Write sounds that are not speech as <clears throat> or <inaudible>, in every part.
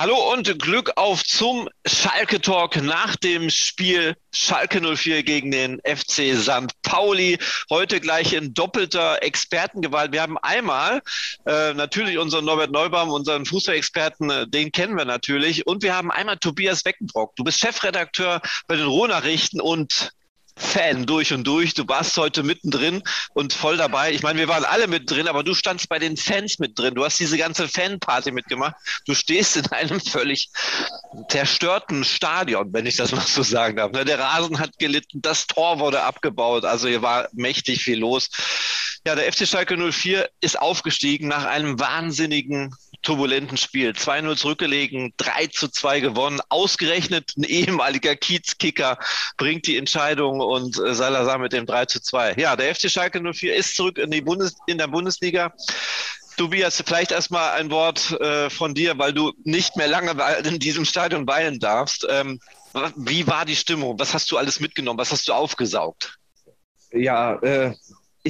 Hallo und Glück auf zum Schalke Talk nach dem Spiel Schalke 04 gegen den FC St. Pauli. Heute gleich in doppelter Expertengewalt. Wir haben einmal äh, natürlich unseren Norbert Neubaum, unseren Fußballexperten, äh, den kennen wir natürlich. Und wir haben einmal Tobias Weckenbrock. Du bist Chefredakteur bei den Rohnachrichten und Fan durch und durch. Du warst heute mittendrin und voll dabei. Ich meine, wir waren alle mittendrin, aber du standst bei den Fans mit drin. Du hast diese ganze Fanparty mitgemacht. Du stehst in einem völlig zerstörten Stadion, wenn ich das mal so sagen darf. Ne, der Rasen hat gelitten, das Tor wurde abgebaut. Also hier war mächtig viel los. Ja, der FC Schalke 04 ist aufgestiegen nach einem wahnsinnigen turbulenten Spiel. 2-0 zurückgelegen, 3 zu 2 gewonnen. Ausgerechnet ein ehemaliger Kiezkicker bringt die Entscheidung und äh, Salazar mit dem 3 zu 2. Ja, der FC Schalke 04 ist zurück in, die Bundes in der Bundesliga. Tobias, vielleicht erstmal ein Wort äh, von dir, weil du nicht mehr lange in diesem Stadion weilen darfst. Ähm, wie war die Stimmung? Was hast du alles mitgenommen? Was hast du aufgesaugt? Ja, äh,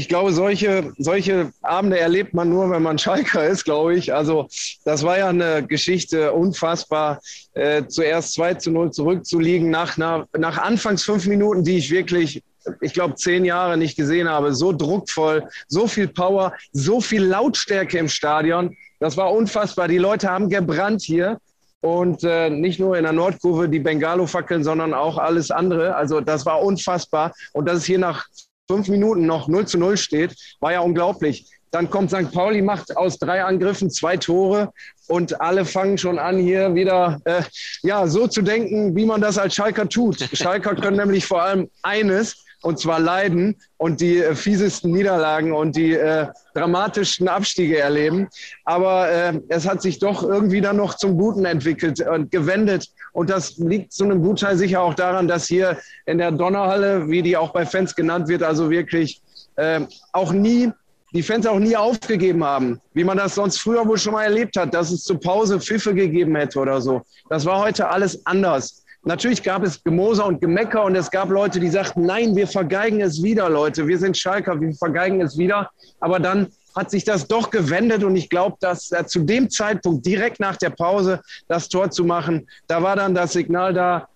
ich glaube, solche, solche Abende erlebt man nur, wenn man Schalker ist, glaube ich. Also das war ja eine Geschichte, unfassbar, äh, zuerst 2 zu 0 zurückzuliegen nach, nach, nach anfangs fünf Minuten, die ich wirklich, ich glaube, zehn Jahre nicht gesehen habe. So druckvoll, so viel Power, so viel Lautstärke im Stadion. Das war unfassbar. Die Leute haben gebrannt hier. Und äh, nicht nur in der Nordkurve die Bengalo-Fackeln, sondern auch alles andere. Also das war unfassbar. Und dass es hier nach fünf Minuten noch 0 zu 0 steht, war ja unglaublich. Dann kommt St. Pauli, macht aus drei Angriffen zwei Tore und alle fangen schon an, hier wieder äh, ja, so zu denken, wie man das als Schalker tut. <laughs> Schalker können nämlich vor allem eines, und zwar leiden und die äh, fiesesten Niederlagen und die äh, dramatischsten Abstiege erleben. Aber äh, es hat sich doch irgendwie dann noch zum Guten entwickelt und gewendet. Und das liegt zu einem Gutteil sicher auch daran, dass hier in der Donnerhalle, wie die auch bei Fans genannt wird, also wirklich äh, auch nie die Fans auch nie aufgegeben haben, wie man das sonst früher wohl schon mal erlebt hat, dass es zur Pause Pfiffe gegeben hätte oder so. Das war heute alles anders. Natürlich gab es Gemoser und Gemecker und es gab Leute, die sagten, nein, wir vergeigen es wieder, Leute. Wir sind Schalker, wir vergeigen es wieder. Aber dann hat sich das doch gewendet und ich glaube, dass äh, zu dem Zeitpunkt, direkt nach der Pause, das Tor zu machen, da war dann das Signal da,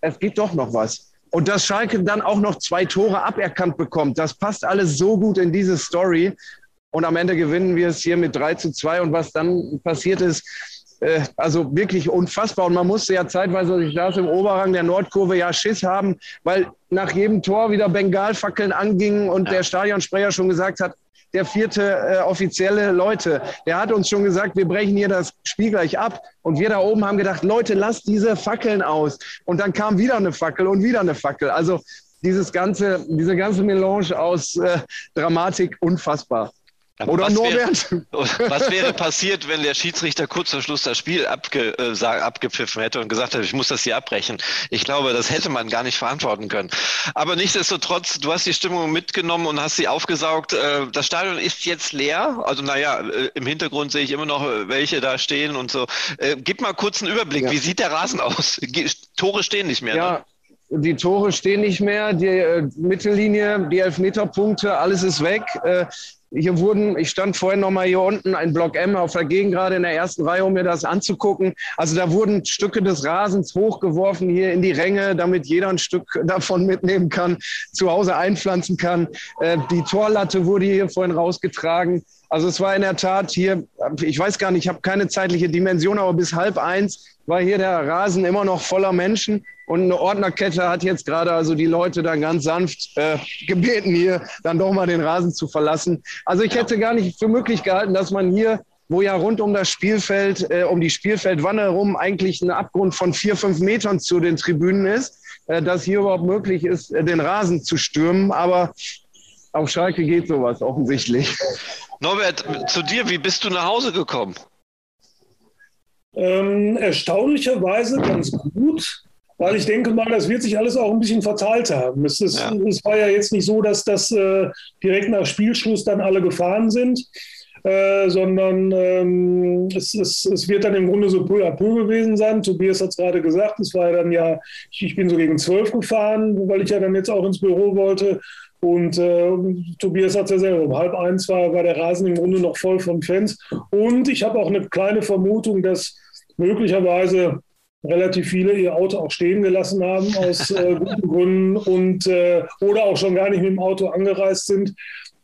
es geht doch noch was. Und dass Schalke dann auch noch zwei Tore aberkannt bekommt, das passt alles so gut in diese Story. Und am Ende gewinnen wir es hier mit 3 zu 2. Und was dann passiert ist, äh, also wirklich unfassbar. Und man musste ja zeitweise, ich saß im Oberrang der Nordkurve, ja Schiss haben, weil nach jedem Tor wieder Bengalfackeln angingen und ja. der Stadionsprecher schon gesagt hat, der vierte äh, offizielle Leute, der hat uns schon gesagt, wir brechen hier das Spiel gleich ab. Und wir da oben haben gedacht, Leute, lasst diese Fackeln aus. Und dann kam wieder eine Fackel und wieder eine Fackel. Also dieses ganze, diese ganze Melange aus äh, Dramatik unfassbar. Aber Oder was Norbert? Wäre, <laughs> was wäre passiert, wenn der Schiedsrichter kurz vor Schluss das Spiel abge, äh, abgepfiffen hätte und gesagt hätte, ich muss das hier abbrechen? Ich glaube, das hätte man gar nicht verantworten können. Aber nichtsdestotrotz, du hast die Stimmung mitgenommen und hast sie aufgesaugt. Äh, das Stadion ist jetzt leer. Also naja, äh, im Hintergrund sehe ich immer noch äh, welche da stehen und so. Äh, gib mal kurz einen Überblick. Ja. Wie sieht der Rasen aus? <laughs> Tore stehen nicht mehr. Ja. Ne? Die Tore stehen nicht mehr, die äh, Mittellinie, die Elfmeterpunkte, alles ist weg. Äh, hier wurden, ich stand vorhin noch mal hier unten, ein Block M auf der Gegend gerade in der ersten Reihe, um mir das anzugucken. Also da wurden Stücke des Rasens hochgeworfen hier in die Ränge, damit jeder ein Stück davon mitnehmen kann, zu Hause einpflanzen kann. Äh, die Torlatte wurde hier vorhin rausgetragen. Also es war in der Tat hier, ich weiß gar nicht, ich habe keine zeitliche Dimension, aber bis halb eins war hier der Rasen immer noch voller Menschen. Und eine Ordnerkette hat jetzt gerade also die Leute dann ganz sanft äh, gebeten, hier dann doch mal den Rasen zu verlassen. Also ich hätte gar nicht für möglich gehalten, dass man hier, wo ja rund um das Spielfeld, äh, um die Spielfeldwanne herum eigentlich ein Abgrund von vier, fünf Metern zu den Tribünen ist, äh, dass hier überhaupt möglich ist, äh, den Rasen zu stürmen. Aber auf Schalke geht sowas offensichtlich. Norbert, zu dir, wie bist du nach Hause gekommen? Ähm, erstaunlicherweise ganz gut, weil ich denke mal, das wird sich alles auch ein bisschen verteilt haben. Es, ist, ja. es war ja jetzt nicht so, dass das äh, direkt nach Spielschluss dann alle gefahren sind, äh, sondern ähm, es, es, es, wird dann im Grunde so peu à peu gewesen sein. Tobias hat es gerade gesagt, es war ja dann ja, ich, ich bin so gegen zwölf gefahren, weil ich ja dann jetzt auch ins Büro wollte. Und äh, Tobias hat es ja selber, um halb eins war, war der Rasen im Grunde noch voll von Fans. Und ich habe auch eine kleine Vermutung, dass möglicherweise relativ viele ihr Auto auch stehen gelassen haben aus äh, <laughs> guten Gründen und äh, oder auch schon gar nicht mit dem Auto angereist sind,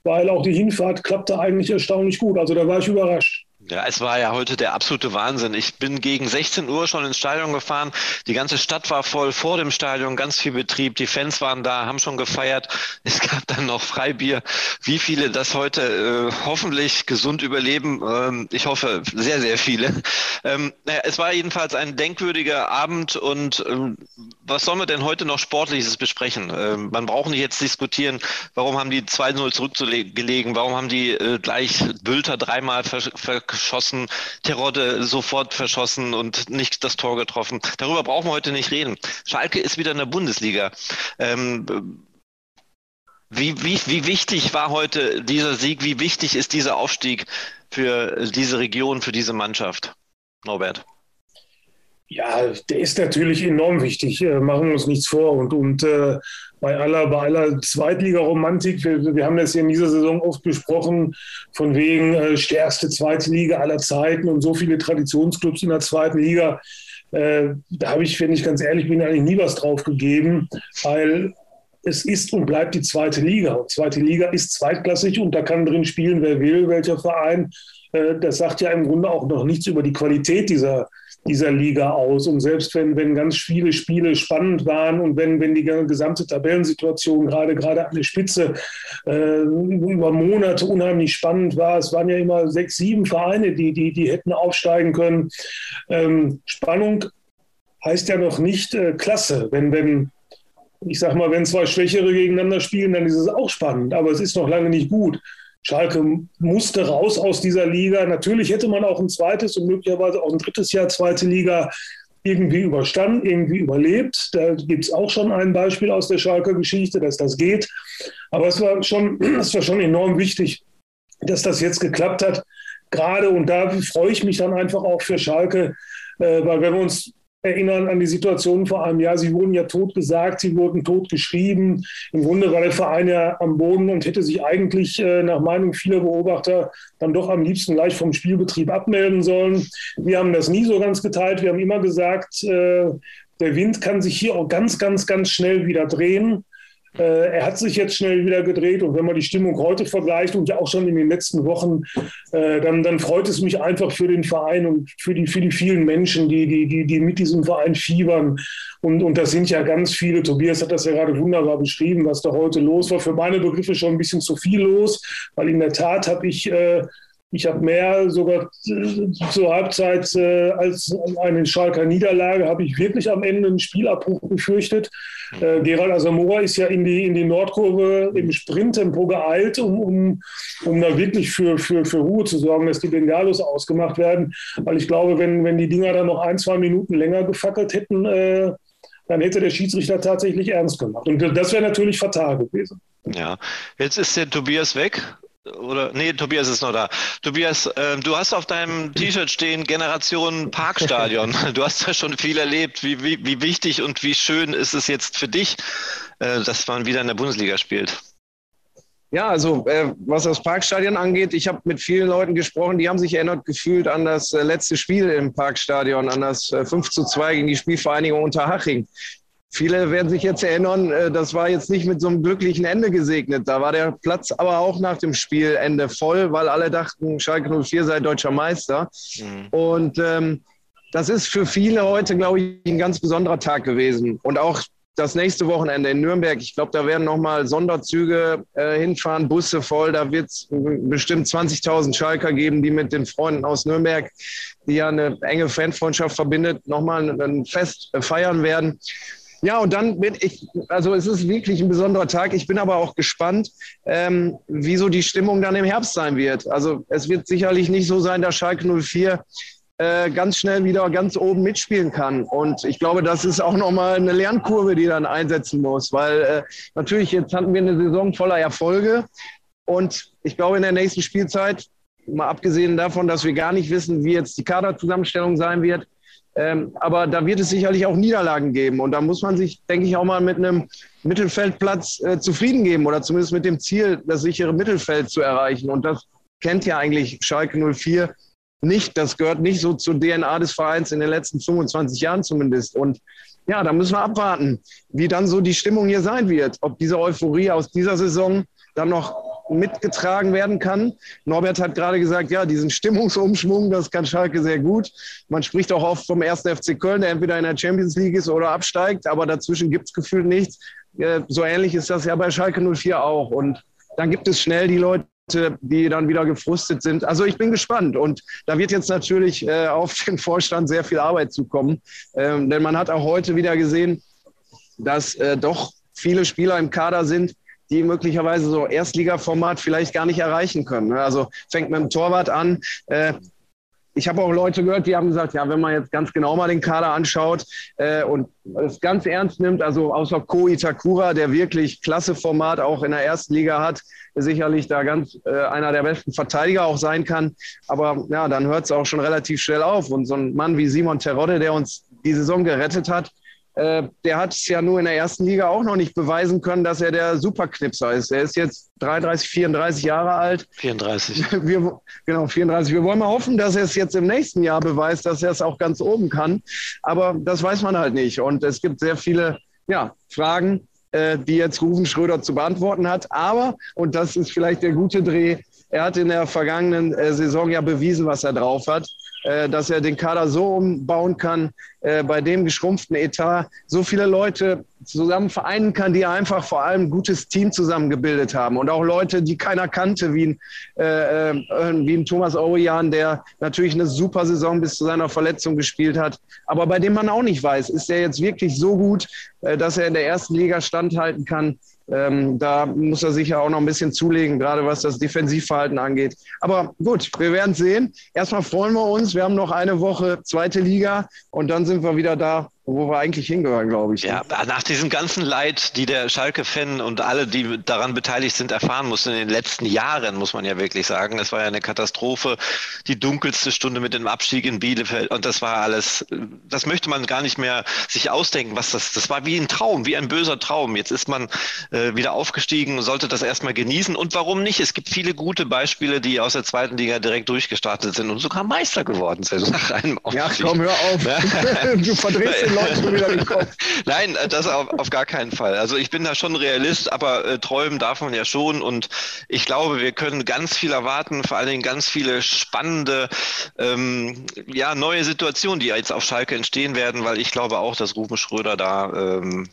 weil auch die Hinfahrt klappte eigentlich erstaunlich gut. Also da war ich überrascht. Ja, es war ja heute der absolute Wahnsinn. Ich bin gegen 16 Uhr schon ins Stadion gefahren. Die ganze Stadt war voll vor dem Stadion, ganz viel Betrieb. Die Fans waren da, haben schon gefeiert. <laughs> Es gab dann noch Freibier. Wie viele das heute äh, hoffentlich gesund überleben? Ähm, ich hoffe, sehr, sehr viele. <laughs> Ähm, naja, es war jedenfalls ein denkwürdiger Abend und ähm, was sollen wir denn heute noch Sportliches besprechen? Ähm, man braucht nicht jetzt diskutieren, warum haben die 2-0 zurückgelegen, warum haben die äh, gleich Bülter dreimal ver, ver geschossen, Terodde sofort verschossen und nicht das Tor getroffen. Darüber brauchen wir heute nicht reden. Schalke ist wieder in der Bundesliga. Ähm, wie, wie, wie wichtig war heute dieser Sieg? Wie wichtig ist dieser Aufstieg für diese Region, für diese Mannschaft? Norbert. Ja, der ist natürlich enorm wichtig, äh, machen wir uns nichts vor. Und, und äh, bei aller, bei aller Zweitligaromantik, wir, wir haben das ja in dieser Saison oft besprochen, von wegen äh, stärkste zweite Liga aller Zeiten und so viele Traditionsclubs in der zweiten Liga. Äh, da habe ich, wenn ich ganz ehrlich bin, eigentlich nie was drauf gegeben, weil es ist und bleibt die zweite Liga. Und zweite Liga ist zweitklassig und da kann drin spielen, wer will, welcher Verein. Äh, das sagt ja im Grunde auch noch nichts über die Qualität dieser, dieser Liga aus. Und selbst wenn, wenn ganz viele Spiele spannend waren und wenn, wenn die gesamte Tabellensituation gerade, gerade an der Spitze äh, über Monate unheimlich spannend war, es waren ja immer sechs, sieben Vereine, die, die, die hätten aufsteigen können. Ähm, Spannung heißt ja noch nicht äh, klasse. Wenn, wenn, ich sag mal, wenn zwei Schwächere gegeneinander spielen, dann ist es auch spannend, aber es ist noch lange nicht gut. Schalke musste raus aus dieser Liga. Natürlich hätte man auch ein zweites und möglicherweise auch ein drittes Jahr zweite Liga irgendwie überstanden, irgendwie überlebt. Da gibt es auch schon ein Beispiel aus der Schalker Geschichte, dass das geht. Aber es war schon, <clears throat> es war schon enorm wichtig, dass das jetzt geklappt hat. Gerade und da freue ich mich dann einfach auch für Schalke, äh, weil wenn wir uns erinnern an die Situation vor einem Jahr. Sie wurden ja tot gesagt, sie wurden tot geschrieben. Im Grunde war der Verein ja am Boden und hätte sich eigentlich äh, nach Meinung vieler Beobachter dann doch am liebsten gleich vom Spielbetrieb abmelden sollen. Wir haben das nie so ganz geteilt. Wir haben immer gesagt, äh, der Wind kann sich hier auch ganz, ganz, ganz schnell wieder drehen. Äh, er hat sich jetzt schnell wieder gedreht und wenn man die Stimmung heute vergleicht und ja auch schon in den letzten Wochen, äh, dann, dann freut es mich einfach für den Verein und für die, für die vielen Menschen, die, die, die, die mit diesem Verein fiebern. Und, und das sind ja ganz viele. Tobias hat das ja gerade wunderbar beschrieben, was da heute los war. Für meine Begriffe schon ein bisschen zu viel los, weil in der Tat habe ich äh, ich habe mehr sogar zur Halbzeit äh, als eine Schalker Niederlage, habe ich wirklich am Ende einen Spielabbruch befürchtet. Äh, Gerald Asamoah ist ja in die, in die Nordkurve im Sprinttempo geeilt, um, um, um da wirklich für, für, für Ruhe zu sorgen, dass die Bengalos ausgemacht werden. Weil ich glaube, wenn, wenn die Dinger dann noch ein, zwei Minuten länger gefackelt hätten, äh, dann hätte der Schiedsrichter tatsächlich ernst gemacht. Und das wäre natürlich fatal gewesen. Ja, jetzt ist der Tobias weg. Oder nee, Tobias ist noch da. Tobias, äh, du hast auf deinem <laughs> T-Shirt stehen Generation Parkstadion. <laughs> Du hast ja schon viel erlebt. Wie, wie, wie wichtig und wie schön ist es jetzt für dich, äh, dass man wieder in der Bundesliga spielt? Ja, also äh, was das Parkstadion angeht, ich habe mit vielen Leuten gesprochen, die haben sich erinnert gefühlt an das äh, letzte Spiel im Parkstadion, an das äh, 5 zu 2 gegen die Spielvereinigung Unterhaching. Viele werden sich jetzt erinnern, äh, das war jetzt nicht mit so einem glücklichen Ende gesegnet. Da war der Platz aber auch nach dem Spielende voll, weil alle dachten, Schalke 04 sei deutscher Meister. Mhm. Und ähm, das ist für viele heute, glaube ich, ein ganz besonderer Tag gewesen. Und auch das nächste Wochenende in Nürnberg, ich glaube, da werden nochmal Sonderzüge äh, hinfahren, Busse voll. Da wird es bestimmt 20.000 Schalker geben, die mit den Freunden aus Nürnberg, die ja eine enge Fanfreundschaft verbindet, nochmal ein Fest feiern werden. Ja, und dann bin ich, also es ist wirklich ein besonderer Tag. Ich bin aber auch gespannt, ähm, wie so die Stimmung dann im Herbst sein wird. Also es wird sicherlich nicht so sein, dass Schalke 04 äh, ganz schnell wieder ganz oben mitspielen kann. Und ich glaube, das ist auch nochmal eine Lernkurve, die dann einsetzen muss, weil äh, natürlich jetzt hatten wir eine Saison voller Erfolge. Und ich glaube, in der nächsten Spielzeit, mal abgesehen davon, dass wir gar nicht wissen, wie jetzt die Kaderzusammenstellung sein wird, ähm, aber da wird es sicherlich auch Niederlagen geben. Und da muss man sich, denke ich, auch mal mit einem Mittelfeldplatz äh, zufrieden geben oder zumindest mit dem Ziel, das sichere Mittelfeld zu erreichen. Und das kennt ja eigentlich Schalke 04 nicht. Das gehört nicht so zur DNA des Vereins in den letzten 25 Jahren zumindest. Und ja, da müssen wir abwarten, wie dann so die Stimmung hier sein wird. Ob diese Euphorie aus dieser Saison dann noch mitgetragen werden kann. Norbert hat gerade gesagt, ja, diesen Stimmungsumschwung, das kann Schalke sehr gut. Man spricht auch oft vom 1. FC Köln, der entweder in der Champions League ist oder absteigt, aber dazwischen gibt es gefühlt nichts. Äh, so ähnlich ist das ja bei Schalke 04 auch. Und dann gibt es schnell die Leute, die dann wieder gefrustet sind. Also ich bin gespannt und da wird jetzt natürlich äh, auf den Vorstand sehr viel Arbeit zukommen, ähm, denn man hat auch heute wieder gesehen, dass äh, doch viele Spieler im Kader sind, die möglicherweise so Erstligaformat vielleicht gar nicht erreichen können. Ne? Also fängt mit dem Torwart an. Äh, ich habe auch Leute gehört, die haben gesagt, ja, wenn man jetzt ganz genau mal den Kader anschaut äh, und es ganz ernst nimmt, also außer Ko Itakura, der wirklich klasse Format auch in der ersten Liga hat, sicherlich da ganz äh, einer der besten Verteidiger auch sein kann. Aber ja, dann hört es auch schon relativ schnell auf. Und so ein Mann wie Simon Terodde, der uns die Saison gerettet hat, äh, der hat es ja nur in der ersten Liga auch noch nicht beweisen können, dass er der Superknipser ist. Er ist jetzt 33, 34 Jahre alt. 34. <laughs> Wir, genau, 34. Wir wollen mal hoffen, dass er es jetzt im nächsten Jahr beweist, dass er es auch ganz oben kann. Aber das weiß man halt nicht. Und es gibt sehr viele ja, Fragen, äh, die jetzt Rufen Schröder zu beantworten hat. Aber, und das ist vielleicht der gute Dreh, er hat in der vergangenen äh, Saison ja bewiesen, was er drauf hat. Äh, dass er den Kader so umbauen kann, äh, bei dem geschrumpften Etat so viele Leute zusammen vereinen kann, die einfach vor allem ein gutes Team zusammengebildet haben. Und auch Leute, die keiner kannte, wie ein, äh, äh, wie ein Thomas Orian, der natürlich eine super Saison bis zu seiner Verletzung gespielt hat, aber bei dem man auch nicht weiß, ist er jetzt wirklich so gut, dass er in der ersten Liga standhalten kann. Ähm, da muss er sicher auch noch ein bisschen zulegen, gerade was das Defensivverhalten angeht. Aber gut, wir werden sehen. Erstmal freuen wir uns. Wir haben noch eine Woche zweite Liga und dann sind wir wieder da, wo wir eigentlich hingehören, glaube ich. Ja, nach diesem ganzen Leid, die der Schalke-Fan und alle, die daran beteiligt sind, erfahren mussten in den letzten Jahren, muss man ja wirklich sagen. Es war ja eine Katastrophe, die dunkelste Stunde mit dem Abstieg in Bielefeld und das war alles, das möchte man gar nicht mehr sich ausdenken, was das, das war wie ein Traum, wie ein böser Traum. Jetzt ist man äh, wieder aufgestiegen und sollte das erstmal genießen und warum nicht? Es gibt viele gute Beispiele, die aus der zweiten Liga direkt durchgestartet sind und sogar Meister geworden sind <laughs> nach einem Aufstieg. Ja, komm, hör auf. <laughs> du verdrehst den <laughs> Nein, äh, das auf, auf, gar keinen Fall. Also ich bin da schon Realist, aber äh, träumen darf man ja schon. Und ich glaube, wir können ganz viel erwarten, vor allen Dingen ganz viele spannende, ähm, ja, neue Situationen, die jetzt auf Schalke entstehen werden, weil ich glaube auch, dass Ruben Schröder da ähm,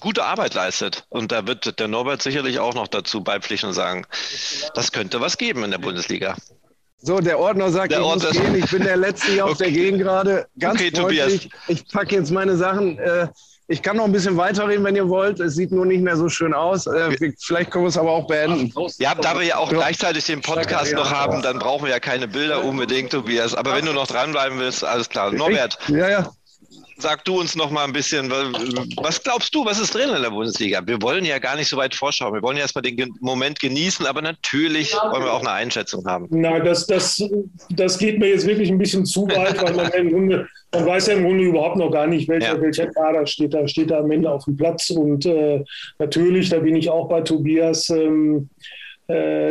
gute Arbeit leistet. Und da wird der Norbert sicherlich auch noch dazu beipflichten und sagen, das könnte was geben in der Bundesliga. So, der Ordner sagt, der ich Ordner muss gehen. Ich bin der Letzte hier auf okay. der Gegend gerade. Ganz okay, freundlich. Ich packe jetzt meine Sachen. Äh, ich kann noch ein bisschen weiterreden, wenn ihr wollt. Es sieht nur nicht mehr so schön aus. Äh, vielleicht können wir es aber auch beenden. Ja, da wir ja auch gleichzeitig den Podcast noch haben, dann brauchen wir ja keine Bilder unbedingt, Tobias. Aber wenn du noch dranbleiben willst, alles klar. Norbert. Ja, ja sag du uns noch mal ein bisschen, was glaubst du, was ist drin in der Bundesliga? Wir wollen ja gar nicht so weit vorschauen. Wir wollen ja erstmal den Moment genießen, aber natürlich wollen wir auch eine Einschätzung haben. Nein, das, das, das geht mir jetzt wirklich ein bisschen zu weit, weil man im Grunde, man weiß ja im Grunde überhaupt noch gar nicht, welcher, ja. welcher Kader steht da, steht da am Ende auf dem Platz. Und äh, natürlich, da bin ich auch bei Tobias. Ähm, äh,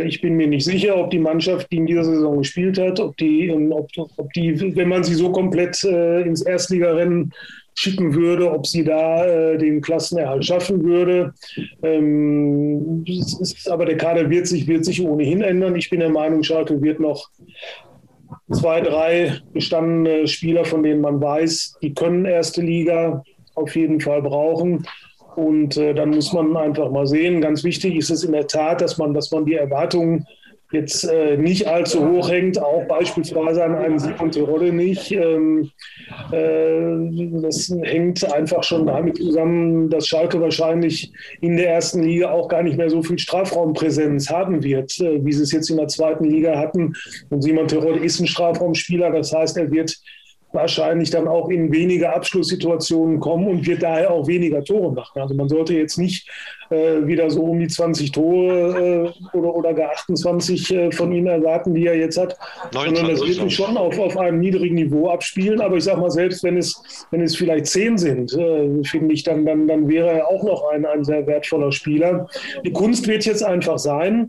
ich bin mir nicht sicher, ob die Mannschaft, die in dieser Saison gespielt hat, ob die, ob, ob die wenn man sie so komplett äh, ins Erstligarennen schicken würde, ob sie da äh, den Klassenerhalt schaffen würde. Ähm, ist, aber der Kader wird sich, wird sich ohnehin ändern. Ich bin der Meinung, Schalke wird noch zwei, drei bestandene Spieler, von denen man weiß, die können erste Liga auf jeden Fall brauchen. Und äh, dann muss man einfach mal sehen. Ganz wichtig ist es in der Tat, dass man, dass man die Erwartungen jetzt äh, nicht allzu hoch hängt, auch beispielsweise an einen Simon Terodde nicht. Ähm, äh, das hängt einfach schon damit zusammen, dass Schalke wahrscheinlich in der ersten Liga auch gar nicht mehr so viel Strafraumpräsenz haben wird, äh, wie sie es jetzt in der zweiten Liga hatten. Und Simon Terodde ist ein Strafraumspieler, das heißt, er wird wahrscheinlich dann auch in weniger Abschlusssituationen kommen und wird daher auch weniger Tore machen. Also man sollte jetzt nicht äh, wieder so um die 20 Tore äh, oder, oder gar 28 äh, von ihm erwarten, die er jetzt hat, 19, sondern das wird sich schon auf, auf einem niedrigen Niveau abspielen. Aber ich sage mal, selbst wenn es, wenn es vielleicht 10 sind, äh, finde ich, dann, dann, dann wäre er auch noch ein, ein sehr wertvoller Spieler. Die Kunst wird jetzt einfach sein,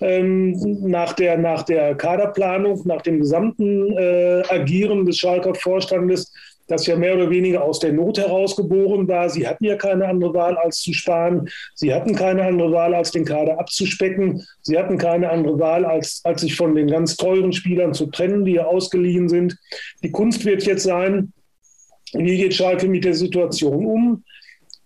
ähm, nach, der, nach der Kaderplanung, nach dem gesamten äh, Agieren des Schalker Vorstandes, das ja mehr oder weniger aus der Not heraus geboren war. Sie hatten ja keine andere Wahl, als zu sparen. Sie hatten keine andere Wahl, als den Kader abzuspecken. Sie hatten keine andere Wahl, als, als sich von den ganz teuren Spielern zu trennen, die ja ausgeliehen sind. Die Kunst wird jetzt sein, wie geht Schalke mit der Situation um?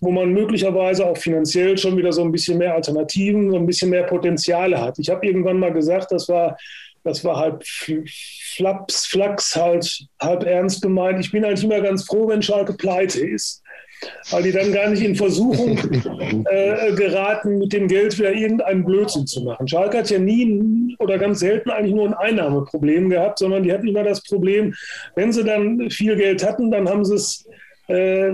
Wo man möglicherweise auch finanziell schon wieder so ein bisschen mehr Alternativen, so ein bisschen mehr Potenziale hat. Ich habe irgendwann mal gesagt, das war, das war halb Flaps, Flachs, halt, halb ernst gemeint. Ich bin eigentlich immer ganz froh, wenn Schalke pleite ist. Weil die dann gar nicht in Versuchung <laughs> äh, geraten, mit dem Geld wieder irgendeinen Blödsinn zu machen. Schalke hat ja nie oder ganz selten eigentlich nur ein Einnahmeproblem gehabt, sondern die hatten immer das Problem, wenn sie dann viel Geld hatten, dann haben sie es äh,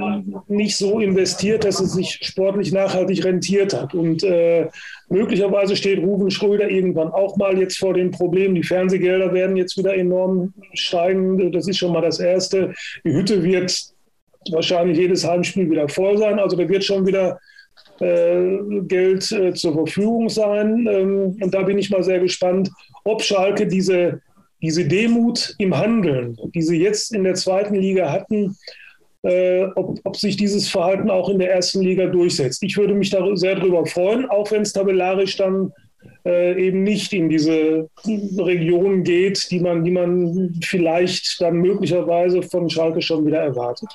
nicht so investiert, dass es sich sportlich nachhaltig rentiert hat. Und äh, möglicherweise steht Ruben Schröder irgendwann auch mal jetzt vor dem Problem. Die Fernsehgelder werden jetzt wieder enorm steigen. Das ist schon mal das Erste. Die Hütte wird wahrscheinlich jedes Heimspiel wieder voll sein. Also da wird schon wieder äh, Geld äh, zur Verfügung sein. Ähm, und da bin ich mal sehr gespannt, ob Schalke diese, diese Demut im Handeln, die sie jetzt in der zweiten Liga hatten, äh, ob, ob, sich dieses Verhalten auch in der ersten Liga durchsetzt. Ich würde mich da sehr darüber freuen, auch wenn es tabellarisch dann äh, eben nicht in diese Region geht, die man, die man vielleicht dann möglicherweise von Schalke schon wieder erwartet.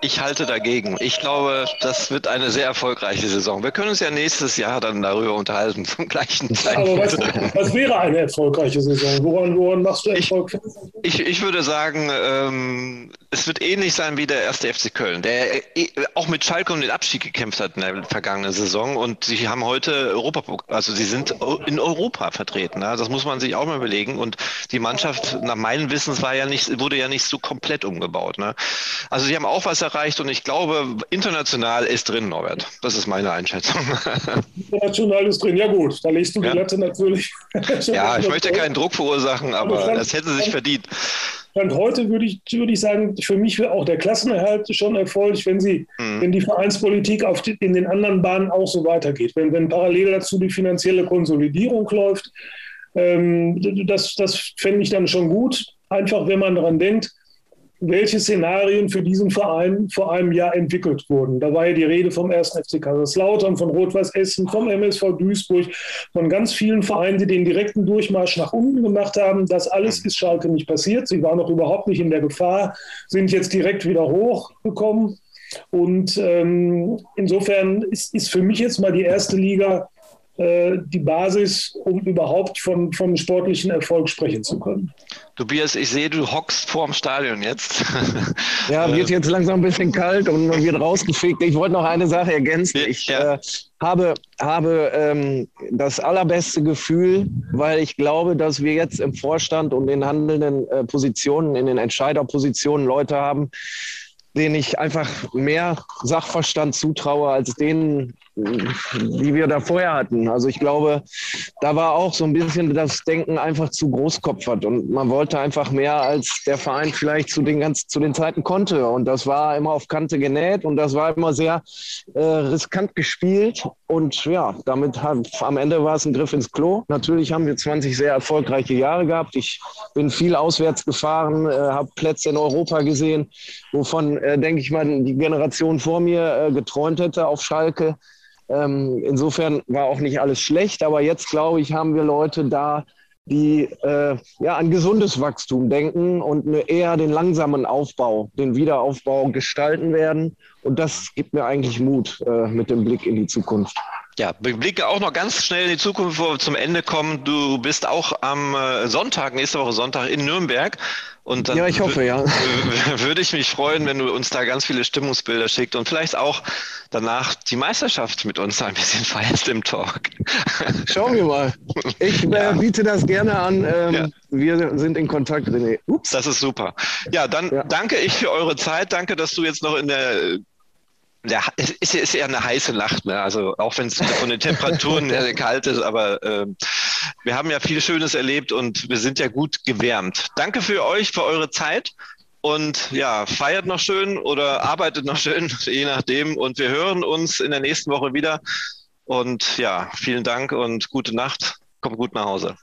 Ich halte dagegen. Ich glaube, das wird eine sehr erfolgreiche Saison. Wir können uns ja nächstes Jahr dann darüber unterhalten, zum gleichen Zeitpunkt. Aber was, was, wäre eine erfolgreiche Saison? Woran, woran machst du Erfolg? Ich, ich, ich würde sagen, ähm, es wird ähnlich sein wie der erste FC Köln, der äh, auch mit Schalke um den Abstieg gekämpft hat in der vergangenen Saison. Und sie haben heute Europa, also sie sind in Europa vertreten. Ja? Das muss man sich auch mal überlegen. Und die Mannschaft, nach meinem Wissen, war ja nicht, wurde ja nicht so komplett umgebaut. Ne? Also sie haben auch was erreicht und ich glaube, international ist drin, Norbert. Das ist meine Einschätzung. <laughs> International ist drin, ja gut, da legst du die ja. Latte natürlich. <laughs> ja, ich möchte keinen Druck verursachen, aber das hätte sich verdient. Und heute würde ich, würde ich sagen, für mich wäre auch der Klassenerhalt schon erfolgreich, wenn sie, mhm. wenn die Vereinspolitik auf die, in den anderen Bahnen auch so weitergeht. Wenn, wenn parallel dazu die finanzielle Konsolidierung läuft, ähm, das, das fände ich dann schon gut. Einfach, wenn man daran denkt, welche Szenarien für diesen Verein vor einem Jahr entwickelt wurden. Da war ja die Rede vom 1. FC Kaiserslautern, von Rot-Weiß Essen, vom MSV Duisburg, von ganz vielen Vereinen, die den direkten Durchmarsch nach unten gemacht haben. Das alles ist Schalke nicht passiert. Sie waren noch überhaupt nicht in der Gefahr, sind jetzt direkt wieder hochgekommen. Und ähm, insofern ist, ist für mich jetzt mal die erste Liga die Basis, um überhaupt von, von sportlichen Erfolg sprechen zu können. Tobias, ich sehe, du hockst vorm Stadion jetzt. <laughs> Ja, wird jetzt langsam ein bisschen kalt und man wird rausgefegt. Ich wollte noch eine Sache ergänzen. Ich ja. äh, habe, habe ähm, das allerbeste Gefühl, weil ich glaube, dass wir jetzt im Vorstand und in handelnden äh, Positionen, in den Entscheiderpositionen Leute haben, denen ich einfach mehr Sachverstand zutraue als denen, die wir da vorher hatten. Also ich glaube, da war auch so ein bisschen das Denken einfach zu großkopfert und man wollte einfach mehr, als der Verein vielleicht zu den ganz zu den Zeiten konnte. Und das war immer auf Kante genäht und das war immer sehr äh, riskant gespielt. Und ja, damit hat, am Ende war es ein Griff ins Klo. Natürlich haben wir 20 sehr erfolgreiche Jahre gehabt. Ich bin viel auswärts gefahren, äh, habe Plätze in Europa gesehen, wovon, äh, denke ich mal, die Generation vor mir äh, geträumt hätte auf Schalke. Ähm, insofern war auch nicht alles schlecht, aber jetzt glaube ich, haben wir Leute da, die äh, ja an gesundes Wachstum denken und eher den langsamen Aufbau, den Wiederaufbau gestalten werden. Und das gibt mir eigentlich Mut äh, mit dem Blick in die Zukunft. Ja, wir blicken auch noch ganz schnell in die Zukunft, bevor wir zum Ende kommen. Du bist auch am äh, Sonntag, nächste Woche Sonntag in Nürnberg. Und dann ja, ich hoffe, ja. <laughs> Würde ich mich freuen, wenn du uns da ganz viele Stimmungsbilder schickst und vielleicht auch danach die Meisterschaft mit uns ein bisschen <laughs> feierst im Talk. Schauen wir mal. Ich äh, ja. biete das gerne an. Ähm, ja. Wir sind in Kontakt, René. Ups. Das ist super. Ja, dann ja. danke ich für eure Zeit. Danke, dass du jetzt noch in der ja, <laughs> es ist, ist eher eine heiße Nacht, ne? also auch wenn es von den Temperaturen <laughs> her kalt ist, aber äh, wir haben ja viel Schönes erlebt und wir sind ja gut gewärmt. Danke für euch, für eure Zeit und ja, feiert noch schön oder arbeitet noch schön, <laughs> je nachdem und wir hören uns in der nächsten Woche wieder und ja, vielen Dank und gute Nacht Kommt gut nach Hause.